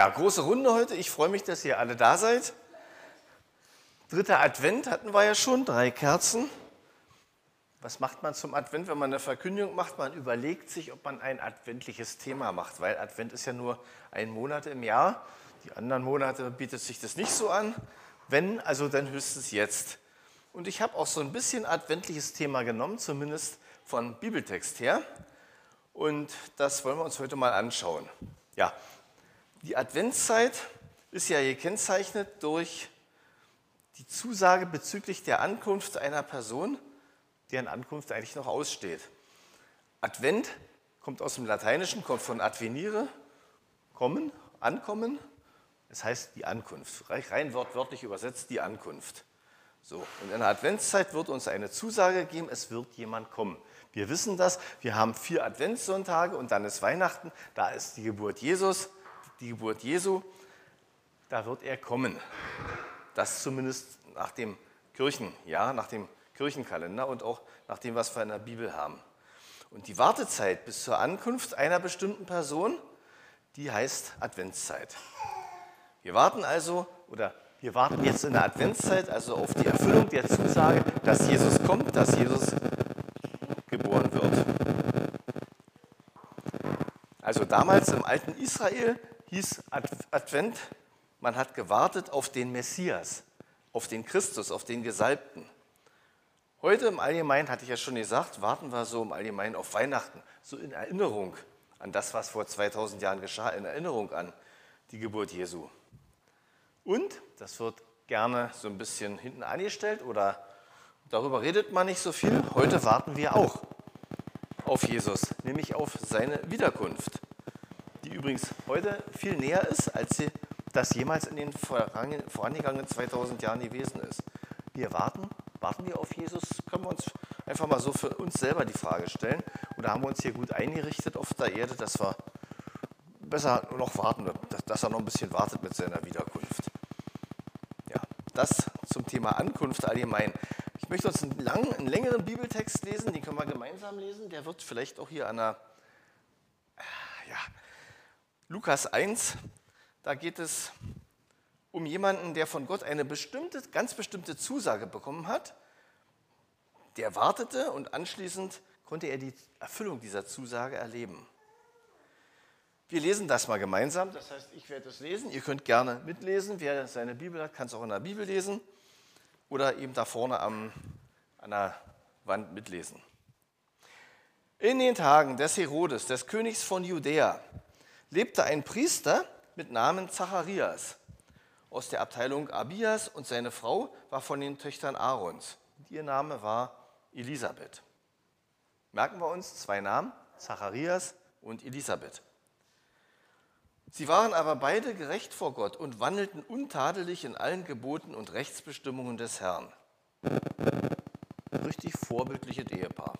Ja, große Runde heute. Ich freue mich, dass ihr alle da seid. Dritter Advent hatten wir ja schon, drei Kerzen. Was macht man zum Advent, wenn man eine Verkündigung macht? Man überlegt sich, ob man ein adventliches Thema macht, weil Advent ist ja nur ein Monat im Jahr. Die anderen Monate bietet sich das nicht so an. Wenn, also dann höchstens jetzt. Und ich habe auch so ein bisschen adventliches Thema genommen, zumindest von Bibeltext her. Und das wollen wir uns heute mal anschauen. Ja, die Adventszeit ist ja gekennzeichnet durch die Zusage bezüglich der Ankunft einer Person, deren Ankunft eigentlich noch aussteht. Advent kommt aus dem Lateinischen, kommt von advenire, kommen, ankommen. Das heißt die Ankunft. Rein wortwörtlich übersetzt die Ankunft. So, und in der Adventszeit wird uns eine Zusage gegeben, es wird jemand kommen. Wir wissen das, wir haben vier Adventssonntage und dann ist Weihnachten, da ist die Geburt Jesus die Geburt Jesu, da wird er kommen. Das zumindest nach dem Kirchenjahr, nach dem Kirchenkalender und auch nach dem, was wir in der Bibel haben. Und die Wartezeit bis zur Ankunft einer bestimmten Person, die heißt Adventszeit. Wir warten also, oder wir warten jetzt in der Adventszeit also auf die Erfüllung der Zusage, dass Jesus kommt, dass Jesus geboren wird. Also damals im alten Israel hieß Advent, man hat gewartet auf den Messias, auf den Christus, auf den Gesalbten. Heute im Allgemeinen, hatte ich ja schon gesagt, warten wir so im Allgemeinen auf Weihnachten, so in Erinnerung an das, was vor 2000 Jahren geschah, in Erinnerung an die Geburt Jesu. Und, das wird gerne so ein bisschen hinten angestellt oder darüber redet man nicht so viel, heute warten wir auch auf Jesus, nämlich auf seine Wiederkunft die übrigens heute viel näher ist, als sie das jemals in den vorangegangenen 2000 Jahren gewesen ist. Wir warten, warten wir auf Jesus? Können wir uns einfach mal so für uns selber die Frage stellen? Oder haben wir uns hier gut eingerichtet auf der Erde, dass wir besser noch warten, dass er noch ein bisschen wartet mit seiner Wiederkunft? Ja, das zum Thema Ankunft allgemein. Ich möchte uns einen, langen, einen längeren Bibeltext lesen, den können wir gemeinsam lesen. Der wird vielleicht auch hier an der Lukas 1, da geht es um jemanden, der von Gott eine bestimmte, ganz bestimmte Zusage bekommen hat. Der wartete und anschließend konnte er die Erfüllung dieser Zusage erleben. Wir lesen das mal gemeinsam. Das heißt, ich werde es lesen. Ihr könnt gerne mitlesen. Wer seine Bibel hat, kann es auch in der Bibel lesen oder eben da vorne am, an der Wand mitlesen. In den Tagen des Herodes, des Königs von Judäa, lebte ein Priester mit Namen Zacharias aus der Abteilung Abias und seine Frau war von den Töchtern Aarons. ihr Name war Elisabeth. Merken wir uns zwei Namen, Zacharias und Elisabeth. Sie waren aber beide gerecht vor Gott und wandelten untadelig in allen Geboten und Rechtsbestimmungen des Herrn. Richtig vorbildliches Ehepaar.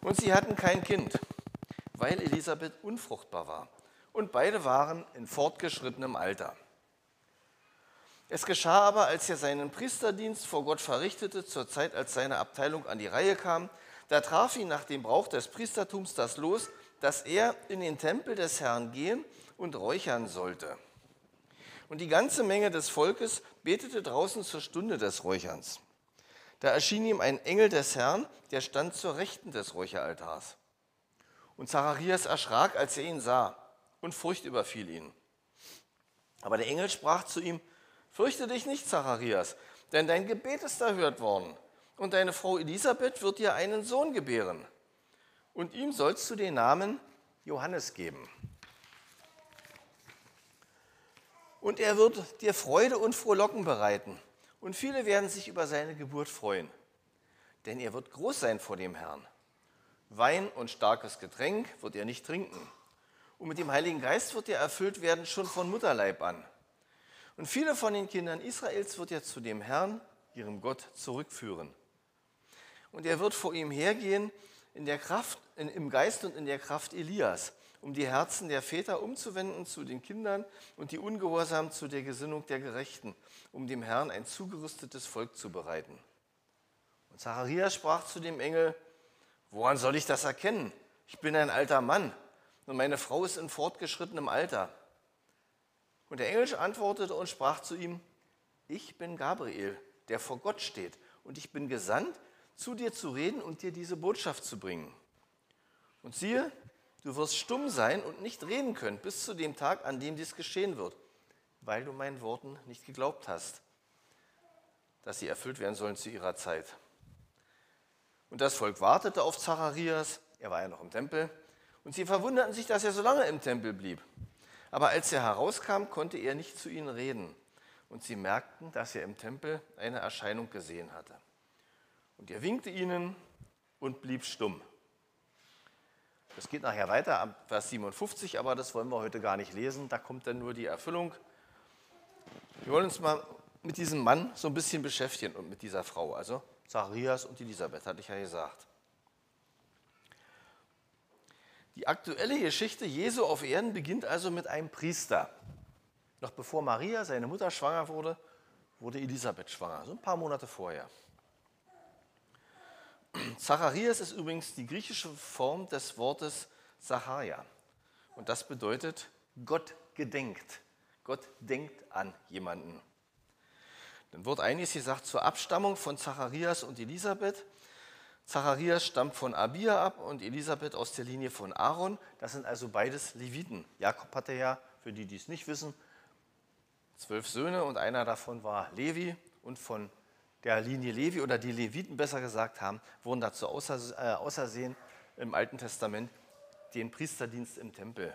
Und sie hatten kein Kind weil Elisabeth unfruchtbar war. Und beide waren in fortgeschrittenem Alter. Es geschah aber, als er seinen Priesterdienst vor Gott verrichtete, zur Zeit, als seine Abteilung an die Reihe kam, da traf ihn nach dem Brauch des Priestertums das Los, dass er in den Tempel des Herrn gehen und räuchern sollte. Und die ganze Menge des Volkes betete draußen zur Stunde des Räucherns. Da erschien ihm ein Engel des Herrn, der stand zur Rechten des Räucheraltars. Und Zacharias erschrak, als er ihn sah, und Furcht überfiel ihn. Aber der Engel sprach zu ihm, Fürchte dich nicht, Zacharias, denn dein Gebet ist erhört worden, und deine Frau Elisabeth wird dir einen Sohn gebären. Und ihm sollst du den Namen Johannes geben. Und er wird dir Freude und Frohlocken bereiten, und viele werden sich über seine Geburt freuen, denn er wird groß sein vor dem Herrn. Wein und starkes Getränk wird er nicht trinken. Und mit dem Heiligen Geist wird er erfüllt werden schon von Mutterleib an. Und viele von den Kindern Israels wird er zu dem Herrn, ihrem Gott, zurückführen. Und er wird vor ihm hergehen in der Kraft, in, im Geist und in der Kraft Elias, um die Herzen der Väter umzuwenden zu den Kindern und die Ungehorsam zu der Gesinnung der Gerechten, um dem Herrn ein zugerüstetes Volk zu bereiten. Und Zacharias sprach zu dem Engel, Woran soll ich das erkennen? Ich bin ein alter Mann und meine Frau ist in fortgeschrittenem Alter. Und der Engel antwortete und sprach zu ihm, ich bin Gabriel, der vor Gott steht, und ich bin gesandt, zu dir zu reden und dir diese Botschaft zu bringen. Und siehe, du wirst stumm sein und nicht reden können bis zu dem Tag, an dem dies geschehen wird, weil du meinen Worten nicht geglaubt hast, dass sie erfüllt werden sollen zu ihrer Zeit. Und das Volk wartete auf Zacharias, er war ja noch im Tempel, und sie verwunderten sich, dass er so lange im Tempel blieb. Aber als er herauskam, konnte er nicht zu ihnen reden. Und sie merkten, dass er im Tempel eine Erscheinung gesehen hatte. Und er winkte ihnen und blieb stumm. Das geht nachher weiter ab Vers 57, aber das wollen wir heute gar nicht lesen. Da kommt dann nur die Erfüllung. Wir wollen uns mal mit diesem Mann so ein bisschen beschäftigen und mit dieser Frau, also Zacharias und Elisabeth, hatte ich ja gesagt. Die aktuelle Geschichte Jesu auf Erden beginnt also mit einem Priester. Noch bevor Maria, seine Mutter, schwanger wurde, wurde Elisabeth schwanger, so ein paar Monate vorher. Zacharias ist übrigens die griechische Form des Wortes Zacharia. Und das bedeutet, Gott gedenkt. Gott denkt an jemanden. Dann wird einiges gesagt zur Abstammung von Zacharias und Elisabeth. Zacharias stammt von Abia ab und Elisabeth aus der Linie von Aaron. Das sind also beides Leviten. Jakob hatte ja, für die, die es nicht wissen, zwölf Söhne und einer davon war Levi. Und von der Linie Levi oder die Leviten besser gesagt haben, wurden dazu äh, außersehen im Alten Testament, den Priesterdienst im Tempel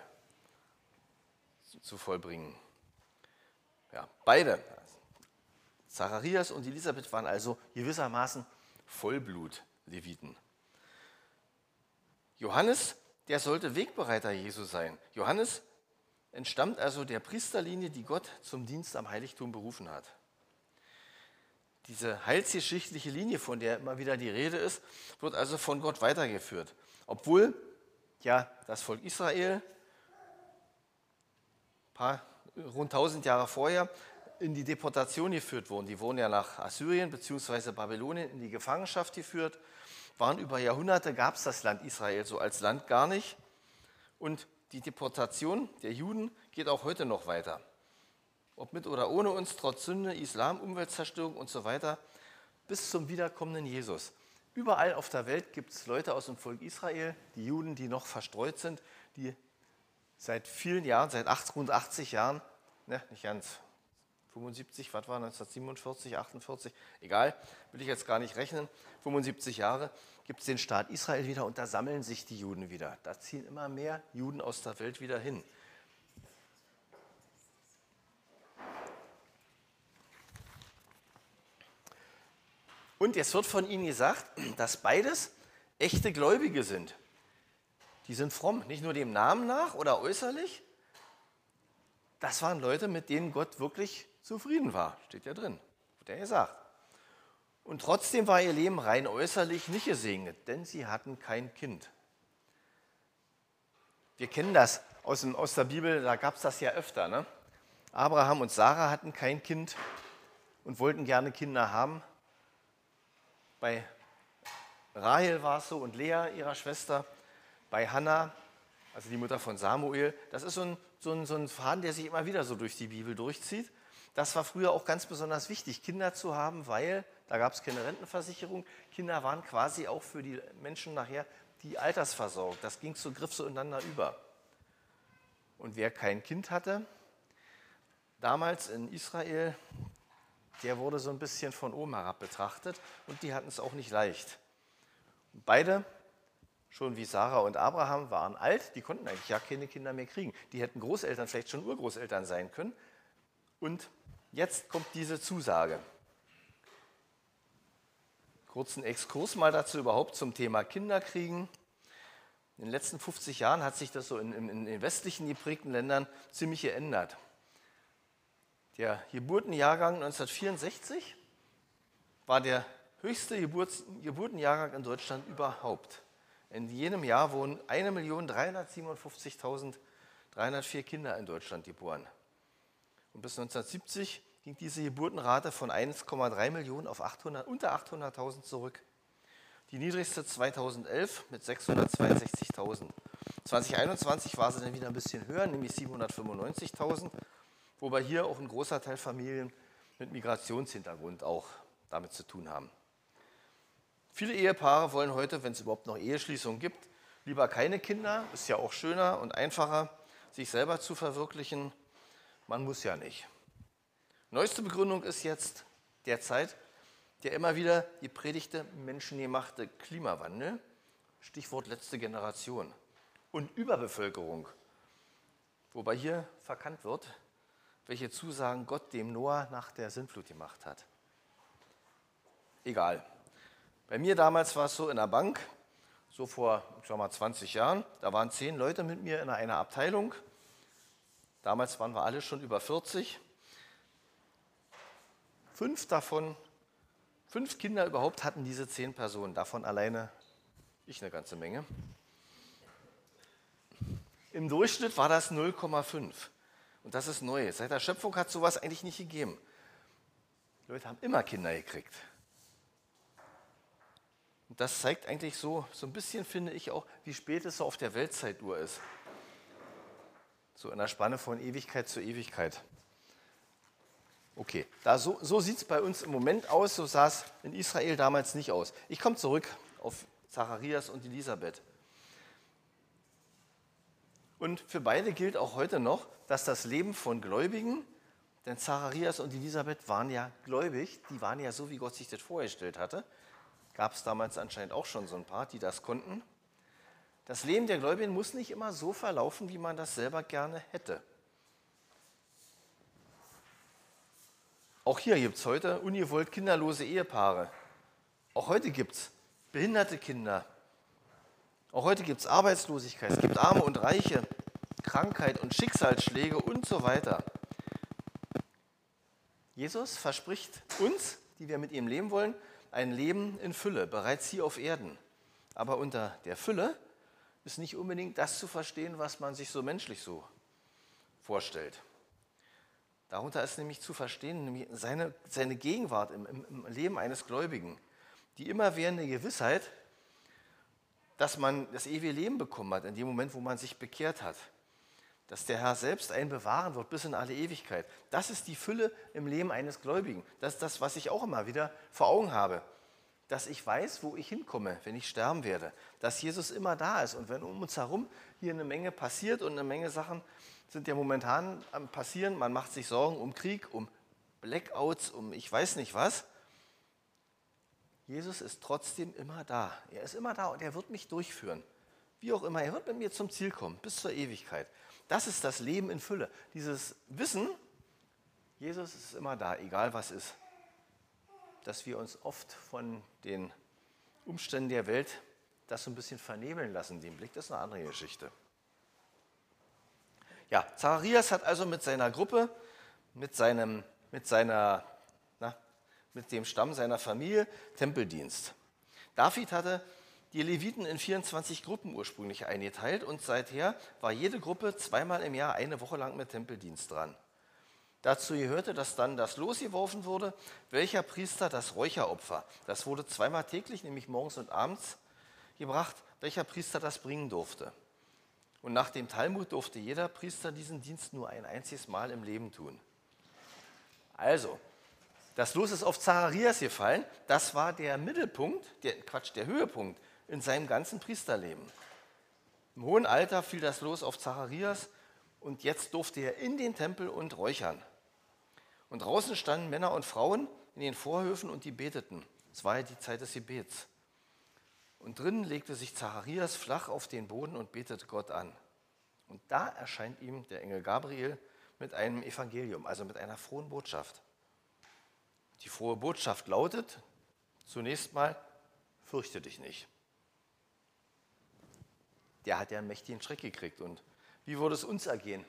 zu vollbringen. Ja, beide, Zacharias und Elisabeth waren also gewissermaßen Vollblut. Leviten. Johannes, der sollte Wegbereiter Jesu sein. Johannes entstammt also der Priesterlinie, die Gott zum Dienst am Heiligtum berufen hat. Diese heilsgeschichtliche Linie, von der immer wieder die Rede ist, wird also von Gott weitergeführt. Obwohl ja das Volk Israel paar, rund 1000 Jahre vorher in die Deportation geführt wurden. Die wurden ja nach Assyrien bzw. Babylonien in die Gefangenschaft geführt, waren über Jahrhunderte, gab es das Land Israel so als Land gar nicht. Und die Deportation der Juden geht auch heute noch weiter. Ob mit oder ohne uns, trotz Sünde, Islam, Umweltzerstörung und so weiter, bis zum wiederkommenden Jesus. Überall auf der Welt gibt es Leute aus dem Volk Israel, die Juden, die noch verstreut sind, die seit vielen Jahren, seit rund 80 Jahren, ne, nicht ganz, 75, was war 1947, 48, egal, will ich jetzt gar nicht rechnen, 75 Jahre, gibt es den Staat Israel wieder und da sammeln sich die Juden wieder. Da ziehen immer mehr Juden aus der Welt wieder hin. Und jetzt wird von ihnen gesagt, dass beides echte Gläubige sind. Die sind fromm, nicht nur dem Namen nach oder äußerlich. Das waren Leute, mit denen Gott wirklich zufrieden war. Steht ja drin, wird ja gesagt. Und trotzdem war ihr Leben rein äußerlich nicht gesegnet, denn sie hatten kein Kind. Wir kennen das aus, dem, aus der Bibel, da gab es das ja öfter. Ne? Abraham und Sarah hatten kein Kind und wollten gerne Kinder haben. Bei Rahel war es so und Lea, ihrer Schwester. Bei Hannah, also die Mutter von Samuel. Das ist so ein, so, ein, so ein Faden, der sich immer wieder so durch die Bibel durchzieht. Das war früher auch ganz besonders wichtig, Kinder zu haben, weil da gab es keine Rentenversicherung. Kinder waren quasi auch für die Menschen nachher die Altersversorgung. Das ging so griff so ineinander über. Und wer kein Kind hatte, damals in Israel, der wurde so ein bisschen von oben herab betrachtet und die hatten es auch nicht leicht. Und beide, schon wie Sarah und Abraham, waren alt, die konnten eigentlich ja keine Kinder mehr kriegen. Die hätten Großeltern, vielleicht schon Urgroßeltern sein können. Und Jetzt kommt diese Zusage. Kurzen Exkurs mal dazu überhaupt zum Thema Kinderkriegen. In den letzten 50 Jahren hat sich das so in, in, in den westlichen geprägten Ländern ziemlich geändert. Der Geburtenjahrgang 1964 war der höchste Geburts Geburtenjahrgang in Deutschland überhaupt. In jenem Jahr wurden 1.357.304 Kinder in Deutschland geboren. Und bis 1970 ging diese Geburtenrate von 1,3 Millionen auf 800, unter 800.000 zurück. Die niedrigste 2011 mit 662.000. 2021 war sie dann wieder ein bisschen höher, nämlich 795.000, wobei hier auch ein großer Teil Familien mit Migrationshintergrund auch damit zu tun haben. Viele Ehepaare wollen heute, wenn es überhaupt noch Eheschließungen gibt, lieber keine Kinder, ist ja auch schöner und einfacher, sich selber zu verwirklichen. Man muss ja nicht. Neueste Begründung ist jetzt derzeit der immer wieder gepredigte menschengemachte Klimawandel, Stichwort letzte Generation, und Überbevölkerung, wobei hier verkannt wird, welche Zusagen Gott dem Noah nach der Sintflut gemacht hat. Egal. Bei mir damals war es so in der Bank, so vor ich sag mal, 20 Jahren, da waren zehn Leute mit mir in einer Abteilung. Damals waren wir alle schon über 40. Fünf davon, fünf Kinder überhaupt hatten diese zehn Personen, davon alleine ich eine ganze Menge. Im Durchschnitt war das 0,5. Und das ist neu. Seit der Schöpfung hat sowas eigentlich nicht gegeben. Die Leute haben immer Kinder gekriegt. Und das zeigt eigentlich so, so ein bisschen, finde ich auch, wie spät es auf der Weltzeituhr ist. So in der Spanne von Ewigkeit zu Ewigkeit. Okay, da so, so sieht es bei uns im Moment aus, so sah es in Israel damals nicht aus. Ich komme zurück auf Zacharias und Elisabeth. Und für beide gilt auch heute noch, dass das Leben von Gläubigen, denn Zacharias und Elisabeth waren ja gläubig, die waren ja so, wie Gott sich das vorgestellt hatte, Gab es damals anscheinend auch schon so ein paar, die das konnten. Das Leben der Gläubigen muss nicht immer so verlaufen, wie man das selber gerne hätte. Auch hier gibt es heute ungewollt kinderlose Ehepaare. Auch heute gibt es behinderte Kinder. Auch heute gibt es Arbeitslosigkeit. Es gibt Arme und Reiche, Krankheit und Schicksalsschläge und so weiter. Jesus verspricht uns, die wir mit ihm leben wollen, ein Leben in Fülle, bereits hier auf Erden. Aber unter der Fülle ist nicht unbedingt das zu verstehen, was man sich so menschlich so vorstellt. Darunter ist nämlich zu verstehen, nämlich seine, seine Gegenwart im, im, Leben eines Gläubigen, die immerwährende Gewissheit, dass man das ewige Leben bekommen hat, in dem Moment, wo man sich bekehrt hat. Dass der Herr selbst einen bewahren wird bis in alle Ewigkeit. Das ist die Fülle im Leben eines Gläubigen. Das ist das, was ich auch immer wieder vor Augen habe. Dass ich weiß, wo ich hinkomme, wenn ich sterben werde. Dass Jesus immer da ist. Und wenn um uns herum hier eine Menge passiert und eine Menge Sachen sind ja momentan am Passieren, man macht sich Sorgen um Krieg, um Blackouts, um ich weiß nicht was. Jesus ist trotzdem immer da. Er ist immer da und er wird mich durchführen. Wie auch immer, er wird mit mir zum Ziel kommen, bis zur Ewigkeit. Das ist das Leben in Fülle. Dieses Wissen, Jesus ist immer da, egal was ist. Dass wir uns oft von den Umständen der Welt das so ein bisschen vernebeln lassen, den Blick, das ist eine andere Geschichte. Ja, Zacharias hat also mit seiner Gruppe, mit, seinem, mit, seiner, na, mit dem Stamm seiner Familie Tempeldienst. David hatte die Leviten in 24 Gruppen ursprünglich eingeteilt und seither war jede Gruppe zweimal im Jahr eine Woche lang mit Tempeldienst dran. Dazu gehörte, dass dann das losgeworfen wurde, welcher Priester das Räucheropfer, das wurde zweimal täglich, nämlich morgens und abends, gebracht, welcher Priester das bringen durfte. Und nach dem Talmud durfte jeder Priester diesen Dienst nur ein einziges Mal im Leben tun. Also, das Los ist auf Zacharias gefallen. Das war der Mittelpunkt, der Quatsch, der Höhepunkt in seinem ganzen Priesterleben. Im hohen Alter fiel das Los auf Zacharias und jetzt durfte er in den Tempel und räuchern. Und draußen standen Männer und Frauen in den Vorhöfen und die beteten. Es war ja die Zeit des Gebets. Und drinnen legte sich Zacharias flach auf den Boden und betete Gott an. Und da erscheint ihm der Engel Gabriel mit einem Evangelium, also mit einer frohen Botschaft. Die frohe Botschaft lautet zunächst mal, fürchte dich nicht der hat ja einen mächtigen Schreck gekriegt. Und wie würde es uns ergehen?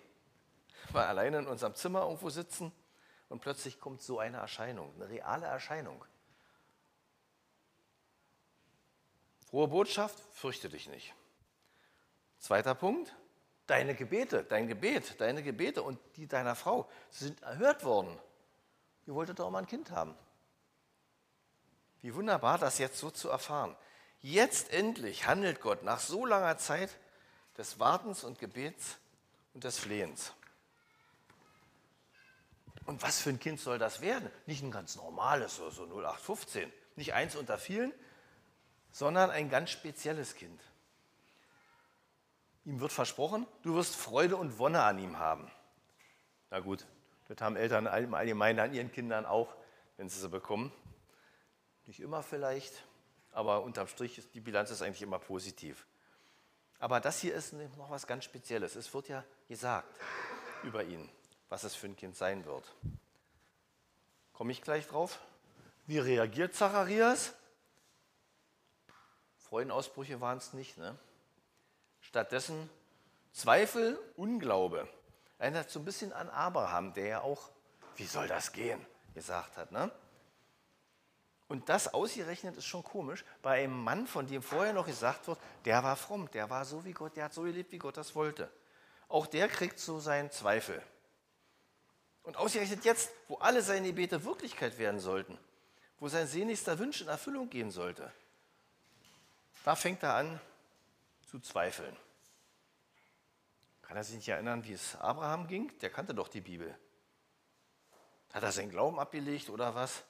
Mal alleine in unserem Zimmer irgendwo sitzen und plötzlich kommt so eine Erscheinung, eine reale Erscheinung. Frohe Botschaft, fürchte dich nicht. Zweiter Punkt, deine Gebete, dein Gebet, deine Gebete und die deiner Frau sind erhört worden. Ihr wolltet doch mal ein Kind haben. Wie wunderbar, das jetzt so zu erfahren. Jetzt endlich handelt Gott nach so langer Zeit des Wartens und Gebets und des Flehens. Und was für ein Kind soll das werden? Nicht ein ganz normales, so, so 0815, nicht eins unter vielen, sondern ein ganz spezielles Kind. Ihm wird versprochen, du wirst Freude und Wonne an ihm haben. Na gut, das haben Eltern im Allgemeinen an ihren Kindern auch, wenn sie sie bekommen. Nicht immer vielleicht, aber unterm Strich ist die Bilanz ist eigentlich immer positiv. Aber das hier ist noch was ganz Spezielles. Es wird ja gesagt über ihn, was es für ein Kind sein wird. Komme ich gleich drauf? Wie reagiert Zacharias? Freudenausbrüche waren es nicht. Ne? Stattdessen Zweifel, Unglaube. Erinnert so ein bisschen an Abraham, der ja auch, wie soll das gehen, gesagt hat. Ne? Und das ausgerechnet ist schon komisch bei einem Mann, von dem vorher noch gesagt wird, der war fromm, der war so wie Gott, der hat so gelebt, wie Gott das wollte. Auch der kriegt so seinen Zweifel. Und ausgerechnet jetzt, wo alle seine Gebete Wirklichkeit werden sollten, wo sein sehnlichster Wunsch in Erfüllung gehen sollte, da fängt er an zu zweifeln. Kann er sich nicht erinnern, wie es Abraham ging? Der kannte doch die Bibel. Hat er seinen Glauben abgelegt oder was?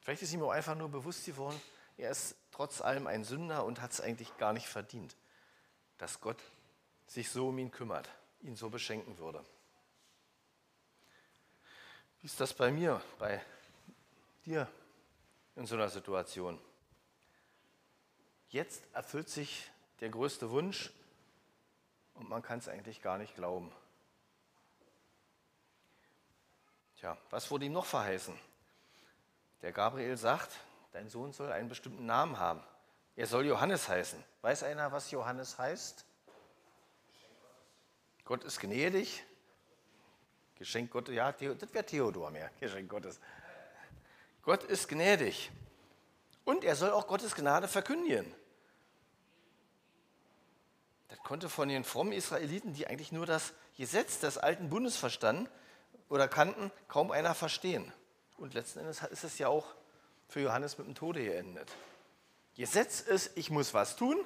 Vielleicht ist ihm auch einfach nur bewusst geworden, er ist trotz allem ein Sünder und hat es eigentlich gar nicht verdient, dass Gott sich so um ihn kümmert, ihn so beschenken würde. Wie ist das bei mir, bei dir in so einer Situation? Jetzt erfüllt sich der größte Wunsch und man kann es eigentlich gar nicht glauben. Tja, was wurde ihm noch verheißen? Der Gabriel sagt, dein Sohn soll einen bestimmten Namen haben. Er soll Johannes heißen. Weiß einer, was Johannes heißt? Gott ist gnädig. Geschenk Gottes, ja, das wäre Theodor mehr, Geschenk Gottes. Gott ist gnädig. Und er soll auch Gottes Gnade verkündigen. Das konnte von den frommen Israeliten, die eigentlich nur das Gesetz des alten Bundes verstanden oder kannten, kaum einer verstehen. Und letzten Endes ist es ja auch für Johannes mit dem Tode geendet. Gesetz ist, ich muss was tun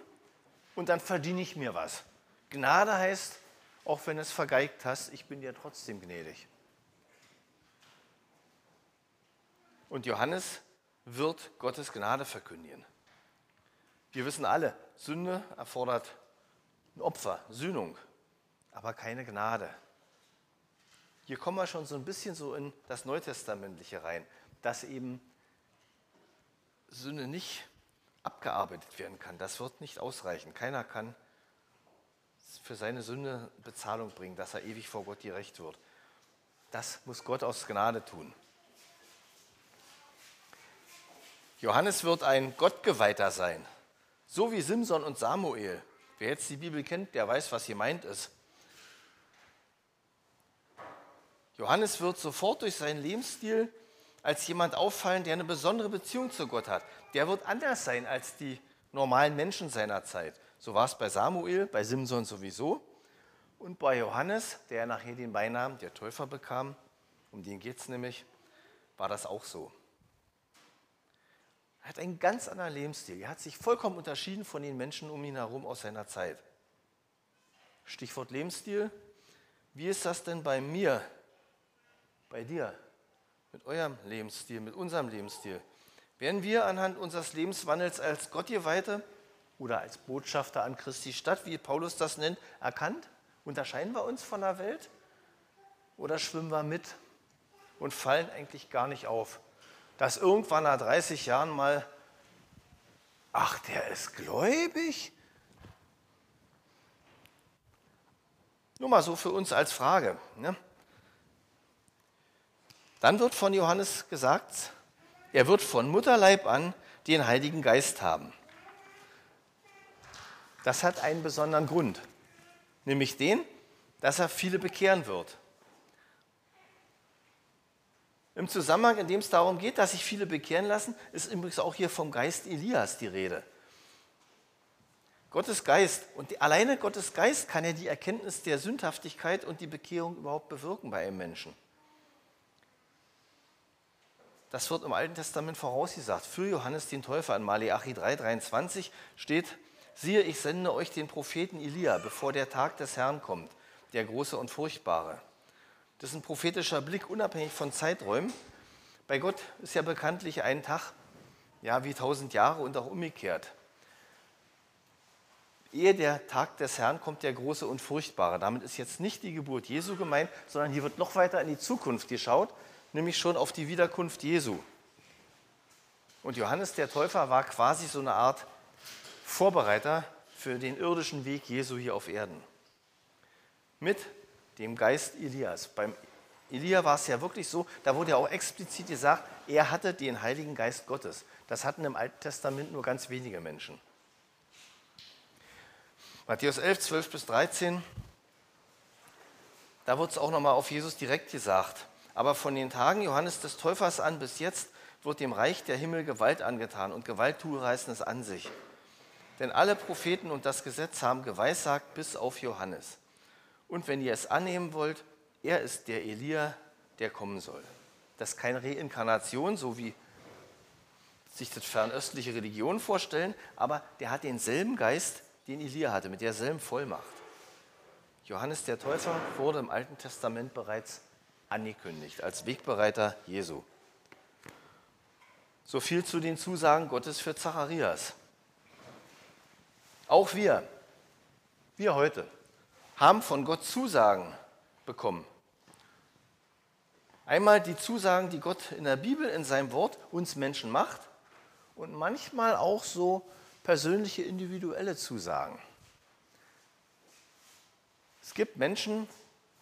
und dann verdiene ich mir was. Gnade heißt, auch wenn es vergeigt hast, ich bin dir trotzdem gnädig. Und Johannes wird Gottes Gnade verkündigen. Wir wissen alle, Sünde erfordert ein Opfer, Sühnung, aber keine Gnade. Hier kommen wir schon so ein bisschen so in das Neutestamentliche rein, dass eben Sünde nicht abgearbeitet werden kann. Das wird nicht ausreichen. Keiner kann für seine Sünde Bezahlung bringen, dass er ewig vor Gott gerecht wird. Das muss Gott aus Gnade tun. Johannes wird ein Gottgeweihter sein, so wie Simson und Samuel. Wer jetzt die Bibel kennt, der weiß, was gemeint ist. Johannes wird sofort durch seinen Lebensstil als jemand auffallen, der eine besondere Beziehung zu Gott hat. Der wird anders sein als die normalen Menschen seiner Zeit. So war es bei Samuel, bei Simson sowieso. Und bei Johannes, der nachher den Beinamen der Täufer bekam, um den geht es nämlich, war das auch so. Er hat einen ganz anderen Lebensstil. Er hat sich vollkommen unterschieden von den Menschen um ihn herum aus seiner Zeit. Stichwort Lebensstil. Wie ist das denn bei mir, bei dir, mit eurem Lebensstil, mit unserem Lebensstil? Werden wir anhand unseres Lebenswandels als Gottgeweihte oder als Botschafter an Christi Stadt, wie Paulus das nennt, erkannt? Unterscheiden wir uns von der Welt? Oder schwimmen wir mit und fallen eigentlich gar nicht auf? Dass irgendwann nach 30 Jahren mal, ach, der ist gläubig? Nur mal so für uns als Frage. Ne? Dann wird von Johannes gesagt, er wird von Mutterleib an den Heiligen Geist haben. Das hat einen besonderen Grund, nämlich den, dass er viele bekehren wird. Im Zusammenhang, in dem es darum geht, dass sich viele bekehren lassen, ist übrigens auch hier vom Geist Elias die Rede. Gottes Geist und alleine Gottes Geist kann ja die Erkenntnis der Sündhaftigkeit und die Bekehrung überhaupt bewirken bei einem Menschen. Das wird im Alten Testament vorausgesagt. Für Johannes den Täufer in Maleachi 3,23 steht: Siehe, ich sende euch den Propheten Elia, bevor der Tag des Herrn kommt, der große und furchtbare. Das ist ein prophetischer Blick, unabhängig von Zeiträumen. Bei Gott ist ja bekanntlich ein Tag ja, wie tausend Jahre und auch umgekehrt. Ehe der Tag des Herrn kommt der große und furchtbare. Damit ist jetzt nicht die Geburt Jesu gemeint, sondern hier wird noch weiter in die Zukunft geschaut, nämlich schon auf die Wiederkunft Jesu. Und Johannes der Täufer war quasi so eine Art Vorbereiter für den irdischen Weg Jesu hier auf Erden. Mit dem Geist Elias. Beim Elia war es ja wirklich so, da wurde ja auch explizit gesagt, er hatte den Heiligen Geist Gottes. Das hatten im Alten Testament nur ganz wenige Menschen. Matthäus 11, 12 bis 13, da wird es auch nochmal auf Jesus direkt gesagt. Aber von den Tagen Johannes des Täufers an bis jetzt wird dem Reich der Himmel Gewalt angetan und Gewalttue reißen es an sich. Denn alle Propheten und das Gesetz haben geweissagt bis auf Johannes. Und wenn ihr es annehmen wollt, er ist der Elia, der kommen soll. Das ist keine Reinkarnation, so wie sich das fernöstliche Religionen vorstellen, aber der hat denselben Geist, den Elia hatte, mit derselben Vollmacht. Johannes der Täufer wurde im Alten Testament bereits angekündigt als Wegbereiter Jesu. So viel zu den Zusagen Gottes für Zacharias. Auch wir, wir heute, haben von Gott Zusagen bekommen. Einmal die Zusagen, die Gott in der Bibel, in seinem Wort uns Menschen macht und manchmal auch so persönliche, individuelle Zusagen. Es gibt Menschen,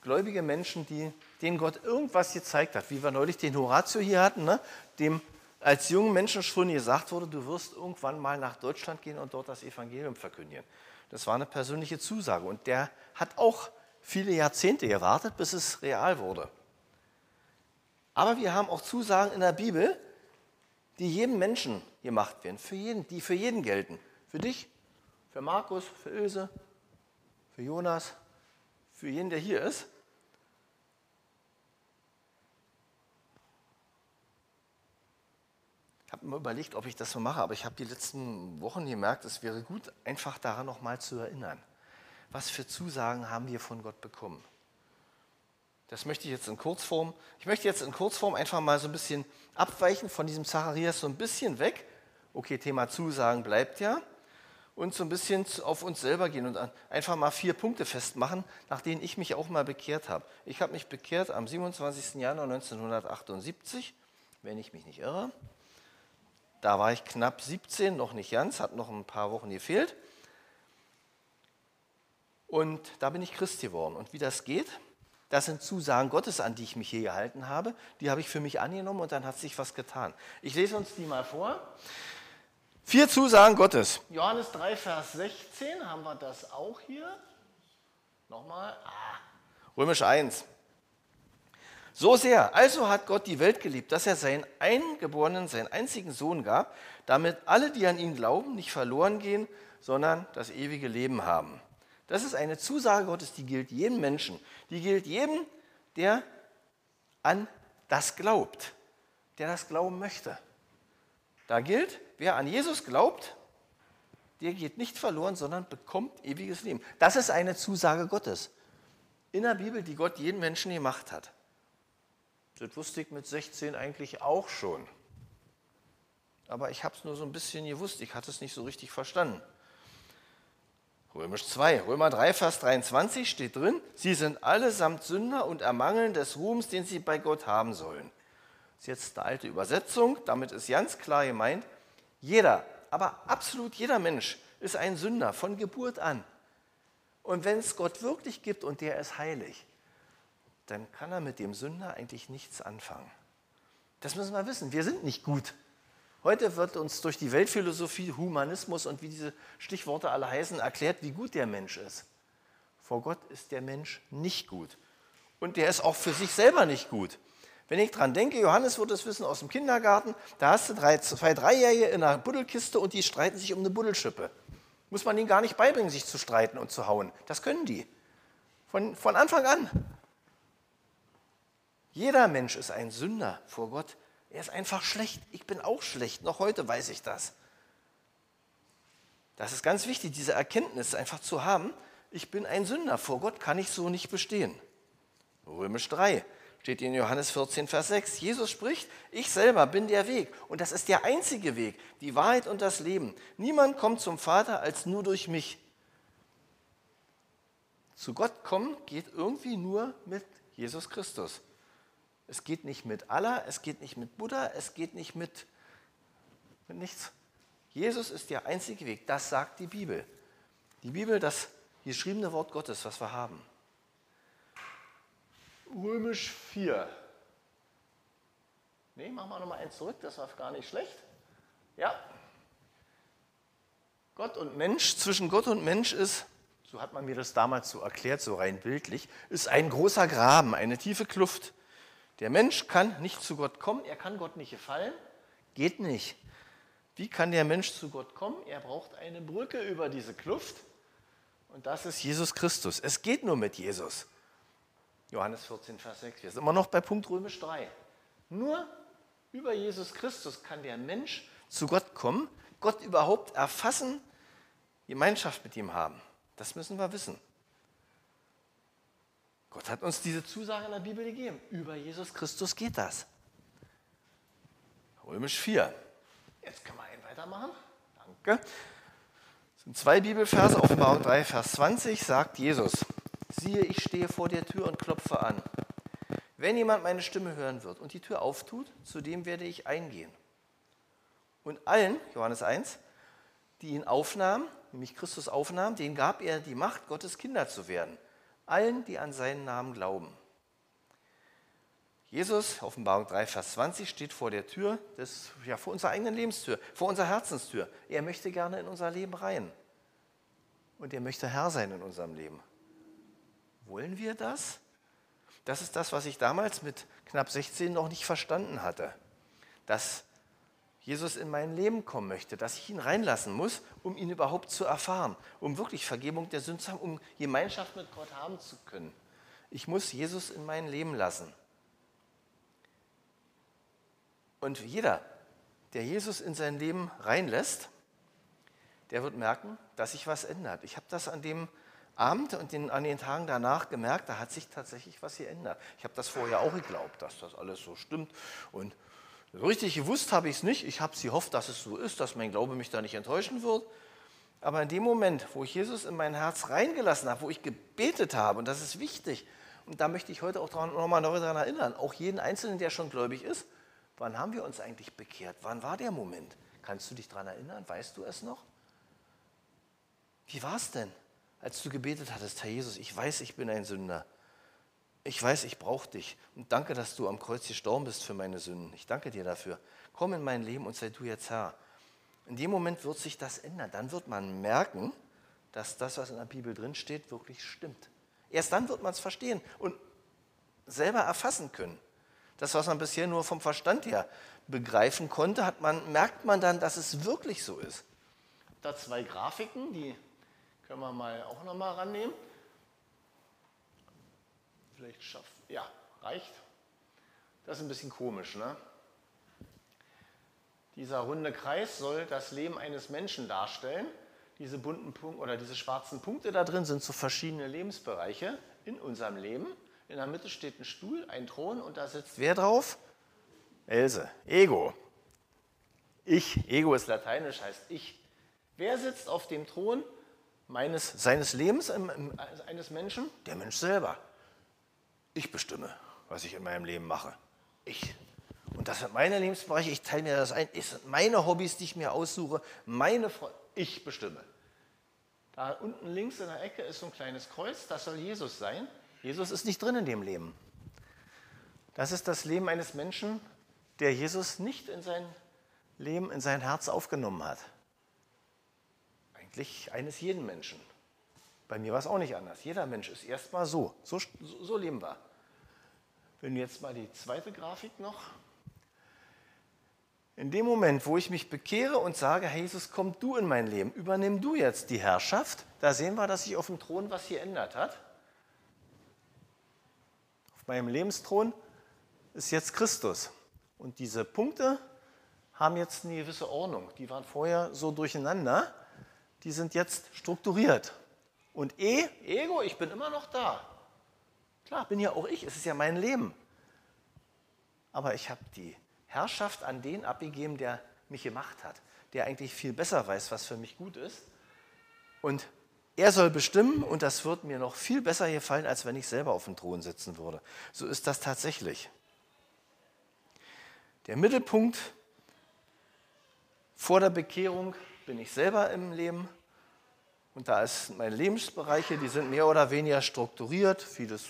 gläubige Menschen, die, denen Gott irgendwas gezeigt hat, wie wir neulich den Horatio hier hatten, ne? dem als jungen Menschen schon gesagt wurde, du wirst irgendwann mal nach Deutschland gehen und dort das Evangelium verkündigen. Das war eine persönliche Zusage und der hat auch viele Jahrzehnte gewartet, bis es real wurde. Aber wir haben auch Zusagen in der Bibel, die jedem Menschen gemacht werden, für jeden, die für jeden gelten. Für dich, für Markus, für Ilse, für Jonas, für jeden, der hier ist. Mir überlegt, ob ich das so mache, aber ich habe die letzten Wochen gemerkt, es wäre gut, einfach daran nochmal zu erinnern. Was für Zusagen haben wir von Gott bekommen? Das möchte ich jetzt in Kurzform. Ich möchte jetzt in Kurzform einfach mal so ein bisschen abweichen von diesem Zacharias, so ein bisschen weg. Okay, Thema Zusagen bleibt ja. Und so ein bisschen auf uns selber gehen und einfach mal vier Punkte festmachen, nach denen ich mich auch mal bekehrt habe. Ich habe mich bekehrt am 27. Januar 1978, wenn ich mich nicht irre. Da war ich knapp 17, noch nicht ganz, hat noch ein paar Wochen gefehlt. Und da bin ich Christ geworden. Und wie das geht, das sind Zusagen Gottes, an die ich mich hier gehalten habe. Die habe ich für mich angenommen und dann hat sich was getan. Ich lese uns die mal vor. Vier Zusagen Gottes. Johannes 3, Vers 16, haben wir das auch hier? Nochmal. Ah. Römisch 1. So sehr, also hat Gott die Welt geliebt, dass er seinen eingeborenen, seinen einzigen Sohn gab, damit alle, die an ihn glauben, nicht verloren gehen, sondern das ewige Leben haben. Das ist eine Zusage Gottes, die gilt jedem Menschen. Die gilt jedem, der an das glaubt, der das glauben möchte. Da gilt, wer an Jesus glaubt, der geht nicht verloren, sondern bekommt ewiges Leben. Das ist eine Zusage Gottes in der Bibel, die Gott jedem Menschen gemacht hat. Das wusste ich mit 16 eigentlich auch schon. Aber ich habe es nur so ein bisschen gewusst, ich hatte es nicht so richtig verstanden. Römisch 2, Römer 3, Vers 23 steht drin, sie sind allesamt Sünder und ermangeln des Ruhms, den sie bei Gott haben sollen. Das ist jetzt eine alte Übersetzung, damit ist ganz klar gemeint, jeder, aber absolut jeder Mensch ist ein Sünder von Geburt an. Und wenn es Gott wirklich gibt und der ist heilig, dann kann er mit dem Sünder eigentlich nichts anfangen. Das müssen wir wissen. Wir sind nicht gut. Heute wird uns durch die Weltphilosophie, Humanismus und wie diese Stichworte alle heißen, erklärt, wie gut der Mensch ist. Vor Gott ist der Mensch nicht gut. Und der ist auch für sich selber nicht gut. Wenn ich dran denke, Johannes wird es wissen aus dem Kindergarten, da hast du drei, zwei Dreijährige in einer Buddelkiste und die streiten sich um eine Buddelschippe. Muss man ihnen gar nicht beibringen, sich zu streiten und zu hauen. Das können die. Von, von Anfang an. Jeder Mensch ist ein Sünder vor Gott. Er ist einfach schlecht. Ich bin auch schlecht. Noch heute weiß ich das. Das ist ganz wichtig, diese Erkenntnis einfach zu haben. Ich bin ein Sünder. Vor Gott kann ich so nicht bestehen. Römisch 3 steht in Johannes 14, Vers 6. Jesus spricht, ich selber bin der Weg. Und das ist der einzige Weg, die Wahrheit und das Leben. Niemand kommt zum Vater als nur durch mich. Zu Gott kommen geht irgendwie nur mit Jesus Christus. Es geht nicht mit Allah, es geht nicht mit Buddha, es geht nicht mit, mit nichts. Jesus ist der einzige Weg, das sagt die Bibel. Die Bibel, das geschriebene Wort Gottes, was wir haben. Römisch 4. Ne, machen wir nochmal eins zurück, das war gar nicht schlecht. Ja. Gott und Mensch, zwischen Gott und Mensch ist, so hat man mir das damals so erklärt, so rein bildlich, ist ein großer Graben, eine tiefe Kluft. Der Mensch kann nicht zu Gott kommen, er kann Gott nicht gefallen, geht nicht. Wie kann der Mensch zu Gott kommen? Er braucht eine Brücke über diese Kluft und das ist Jesus Christus. Es geht nur mit Jesus. Johannes 14, Vers 6. Wir sind immer noch bei Punkt Römisch 3. Nur über Jesus Christus kann der Mensch zu Gott kommen, Gott überhaupt erfassen, Gemeinschaft mit ihm haben. Das müssen wir wissen. Gott hat uns diese Zusage in der Bibel gegeben. Über Jesus Christus geht das. Römisch 4. Jetzt können wir einen weitermachen. Danke. Das sind zwei Bibelverse. Offenbarung 3, Vers 20 sagt Jesus: Siehe, ich stehe vor der Tür und klopfe an. Wenn jemand meine Stimme hören wird und die Tür auftut, zu dem werde ich eingehen. Und allen, Johannes 1, die ihn aufnahmen, nämlich Christus aufnahm, denen gab er die Macht, Gottes Kinder zu werden. Allen, die an seinen Namen glauben. Jesus, Offenbarung 3, Vers 20, steht vor der Tür, des, ja, vor unserer eigenen Lebenstür, vor unserer Herzenstür. Er möchte gerne in unser Leben rein. Und er möchte Herr sein in unserem Leben. Wollen wir das? Das ist das, was ich damals mit knapp 16 noch nicht verstanden hatte. Dass Jesus in mein Leben kommen möchte, dass ich ihn reinlassen muss, um ihn überhaupt zu erfahren, um wirklich Vergebung der Sünden zu haben, um Gemeinschaft mit Gott haben zu können. Ich muss Jesus in mein Leben lassen. Und jeder, der Jesus in sein Leben reinlässt, der wird merken, dass sich was ändert. Ich habe das an dem Abend und den, an den Tagen danach gemerkt, da hat sich tatsächlich was geändert. Ich habe das vorher auch geglaubt, dass das alles so stimmt. Und so richtig gewusst habe ich es nicht. Ich habe sie gehofft, dass es so ist, dass mein Glaube mich da nicht enttäuschen wird. Aber in dem Moment, wo ich Jesus in mein Herz reingelassen habe, wo ich gebetet habe, und das ist wichtig, und da möchte ich heute auch nochmal daran erinnern, auch jeden Einzelnen, der schon gläubig ist, wann haben wir uns eigentlich bekehrt? Wann war der Moment? Kannst du dich daran erinnern? Weißt du es noch? Wie war es denn? als du gebetet hattest, Herr Jesus, ich weiß, ich bin ein Sünder. Ich weiß, ich brauche dich. Und danke, dass du am Kreuz gestorben bist für meine Sünden. Ich danke dir dafür. Komm in mein Leben und sei du jetzt Herr. In dem Moment wird sich das ändern. Dann wird man merken, dass das, was in der Bibel drin steht, wirklich stimmt. Erst dann wird man es verstehen und selber erfassen können. Das, was man bisher nur vom Verstand her begreifen konnte, hat man, merkt man dann, dass es wirklich so ist. Da zwei Grafiken, die können wir mal auch noch mal rannehmen. Vielleicht schafft, ja, reicht. Das ist ein bisschen komisch, ne? Dieser runde Kreis soll das Leben eines Menschen darstellen. Diese bunten Punkte oder diese schwarzen Punkte da drin sind so verschiedene Lebensbereiche in unserem Leben. In der Mitte steht ein Stuhl, ein Thron und da sitzt wer drauf? Else, Ego. Ich, Ego ist lateinisch, heißt ich. Wer sitzt auf dem Thron? meines, seines Lebens eines Menschen? Der Mensch selber. Ich bestimme, was ich in meinem Leben mache. Ich. Und das sind meine Lebensbereiche, ich teile mir das ein. Es sind meine Hobbys, die ich mir aussuche, meine Fre Ich bestimme. Da unten links in der Ecke ist so ein kleines Kreuz, das soll Jesus sein. Jesus ist nicht drin in dem Leben. Das ist das Leben eines Menschen, der Jesus nicht in sein Leben, in sein Herz aufgenommen hat eigentlich eines jeden Menschen. Bei mir war es auch nicht anders. Jeder Mensch ist erstmal so. so. So leben wir. Wenn wir jetzt mal die zweite Grafik noch. In dem Moment, wo ich mich bekehre und sage, hey Jesus, komm du in mein Leben, übernimm du jetzt die Herrschaft, da sehen wir, dass sich auf dem Thron was hier ändert hat. Auf meinem Lebensthron ist jetzt Christus. Und diese Punkte haben jetzt eine gewisse Ordnung. Die waren vorher so durcheinander die sind jetzt strukturiert. Und E, Ego, ich bin immer noch da. Klar, bin ja auch ich, es ist ja mein Leben. Aber ich habe die Herrschaft an den abgegeben, der mich gemacht hat, der eigentlich viel besser weiß, was für mich gut ist. Und er soll bestimmen und das wird mir noch viel besser gefallen, als wenn ich selber auf dem Thron sitzen würde. So ist das tatsächlich. Der Mittelpunkt vor der Bekehrung bin ich selber im Leben und da sind meine Lebensbereiche, die sind mehr oder weniger strukturiert. Vieles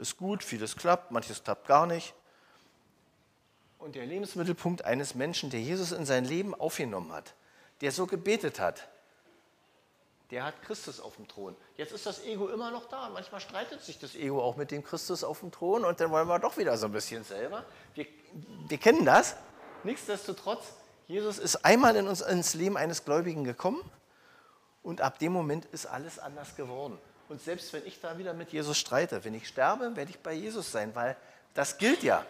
ist gut, vieles klappt, manches klappt gar nicht. Und der Lebensmittelpunkt eines Menschen, der Jesus in sein Leben aufgenommen hat, der so gebetet hat, der hat Christus auf dem Thron. Jetzt ist das Ego immer noch da. Manchmal streitet sich das Ego auch mit dem Christus auf dem Thron und dann wollen wir doch wieder so ein bisschen selber. Wir, wir kennen das. Nichtsdestotrotz, Jesus ist einmal in uns, ins Leben eines Gläubigen gekommen und ab dem Moment ist alles anders geworden. Und selbst wenn ich da wieder mit Jesus streite, wenn ich sterbe, werde ich bei Jesus sein, weil das gilt ja.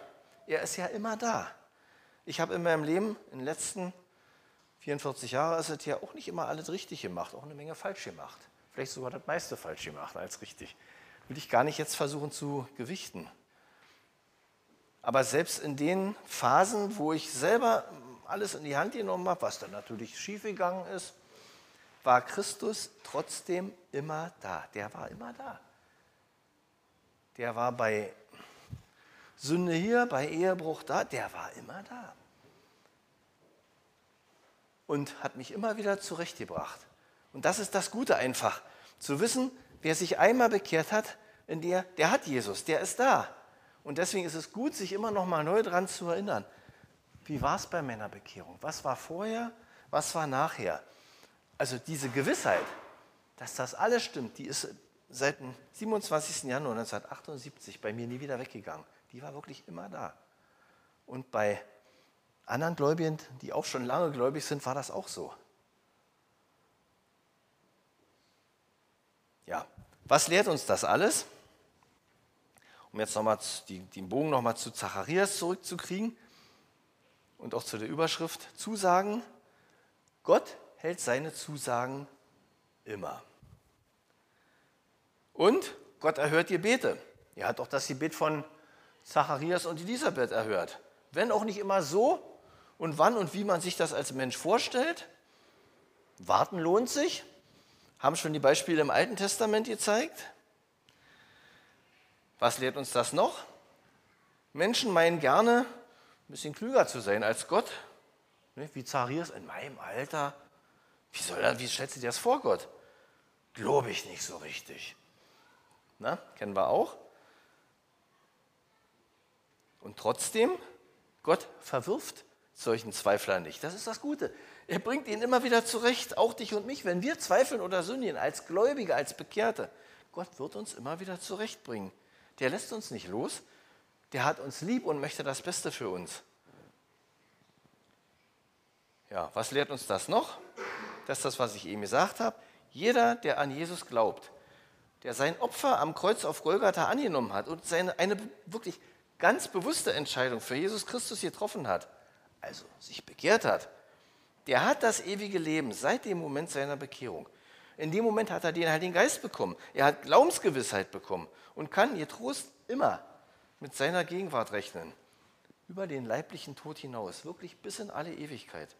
Er ist ja immer da. Ich habe in meinem Leben in den letzten 44 Jahre ist es ja auch nicht immer alles richtig gemacht, auch eine Menge falsch gemacht. Vielleicht sogar das meiste falsch gemacht als richtig. Will ich gar nicht jetzt versuchen zu gewichten. Aber selbst in den Phasen, wo ich selber alles in die Hand genommen habe, was dann natürlich schiefgegangen ist, war Christus trotzdem immer da. Der war immer da. Der war bei Sünde hier, bei Ehebruch da, der war immer da und hat mich immer wieder zurechtgebracht. Und das ist das Gute einfach, zu wissen, wer sich einmal bekehrt hat, in der, der hat Jesus, der ist da. Und deswegen ist es gut, sich immer noch mal neu daran zu erinnern. Wie war es bei meiner Bekehrung? Was war vorher? Was war nachher? Also diese Gewissheit, dass das alles stimmt, die ist seit dem 27. Januar 1978 bei mir nie wieder weggegangen. Die war wirklich immer da. Und bei anderen Gläubigen, die auch schon lange gläubig sind, war das auch so. Ja, was lehrt uns das alles? Um jetzt nochmal den Bogen nochmal zu Zacharias zurückzukriegen und auch zu der Überschrift Zusagen. Gott hält seine Zusagen immer. Und Gott erhört Gebete. Er hat auch das Gebet von Zacharias und Elisabeth erhört. Wenn auch nicht immer so, und wann und wie man sich das als Mensch vorstellt. Warten lohnt sich. Haben schon die Beispiele im Alten Testament gezeigt. Was lehrt uns das noch? Menschen meinen gerne, ein bisschen klüger zu sein als Gott. Ne, wie Zacharias in meinem Alter. Wie, soll er, wie stellst du dir das vor, Gott? Glaube ich nicht so richtig. Na, kennen wir auch. Und trotzdem, Gott verwirft solchen Zweiflern nicht. Das ist das Gute. Er bringt ihn immer wieder zurecht, auch dich und mich, wenn wir zweifeln oder sündigen, als Gläubige, als Bekehrte. Gott wird uns immer wieder zurechtbringen. Der lässt uns nicht los. Der hat uns lieb und möchte das Beste für uns. Ja, was lehrt uns das noch? Das ist das, was ich eben gesagt habe. Jeder, der an Jesus glaubt, der sein Opfer am Kreuz auf Golgatha angenommen hat und seine, eine wirklich ganz bewusste Entscheidung für Jesus Christus getroffen hat, also sich bekehrt hat, der hat das ewige Leben seit dem Moment seiner Bekehrung. In dem Moment hat er den Heiligen Geist bekommen. Er hat Glaubensgewissheit bekommen und kann Trost immer mit seiner Gegenwart rechnen. Über den leiblichen Tod hinaus, wirklich bis in alle Ewigkeit.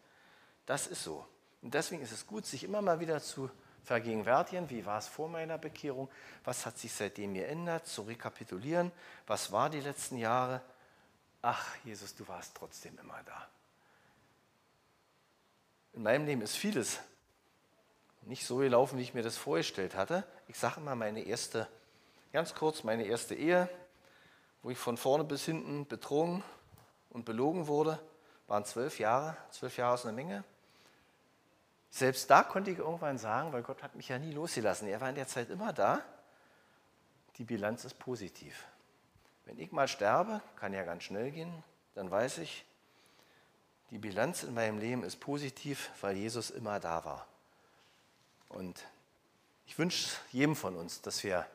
Das ist so. Und deswegen ist es gut, sich immer mal wieder zu vergegenwärtigen, wie war es vor meiner Bekehrung, was hat sich seitdem geändert, zu rekapitulieren, was war die letzten Jahre ach Jesus, du warst trotzdem immer da. In meinem Leben ist vieles nicht so gelaufen, wie ich mir das vorgestellt hatte. Ich sage immer meine erste, ganz kurz, meine erste Ehe, wo ich von vorne bis hinten betrogen und belogen wurde, waren zwölf Jahre. Zwölf Jahre ist eine Menge. Selbst da konnte ich irgendwann sagen, weil Gott hat mich ja nie losgelassen. Er war in der Zeit immer da. Die Bilanz ist positiv. Wenn ich mal sterbe, kann ja ganz schnell gehen, dann weiß ich, die Bilanz in meinem Leben ist positiv, weil Jesus immer da war. Und ich wünsche jedem von uns, dass wir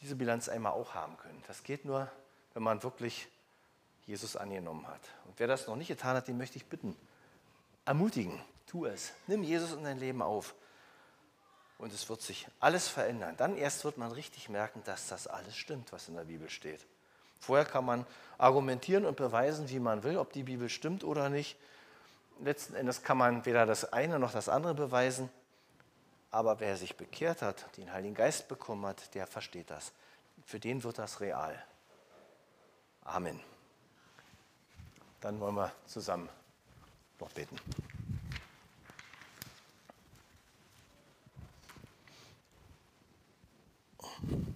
diese Bilanz einmal auch haben können. Das geht nur, wenn man wirklich Jesus angenommen hat. Und wer das noch nicht getan hat, den möchte ich bitten, ermutigen, tu es. Nimm Jesus in dein Leben auf. und es wird sich alles verändern. Dann erst wird man richtig merken, dass das alles stimmt, was in der Bibel steht. Vorher kann man argumentieren und beweisen, wie man will, ob die Bibel stimmt oder nicht. Letzten Endes kann man weder das eine noch das andere beweisen. Aber wer sich bekehrt hat, den Heiligen Geist bekommen hat, der versteht das. Für den wird das real. Amen. Dann wollen wir zusammen noch beten. Oh.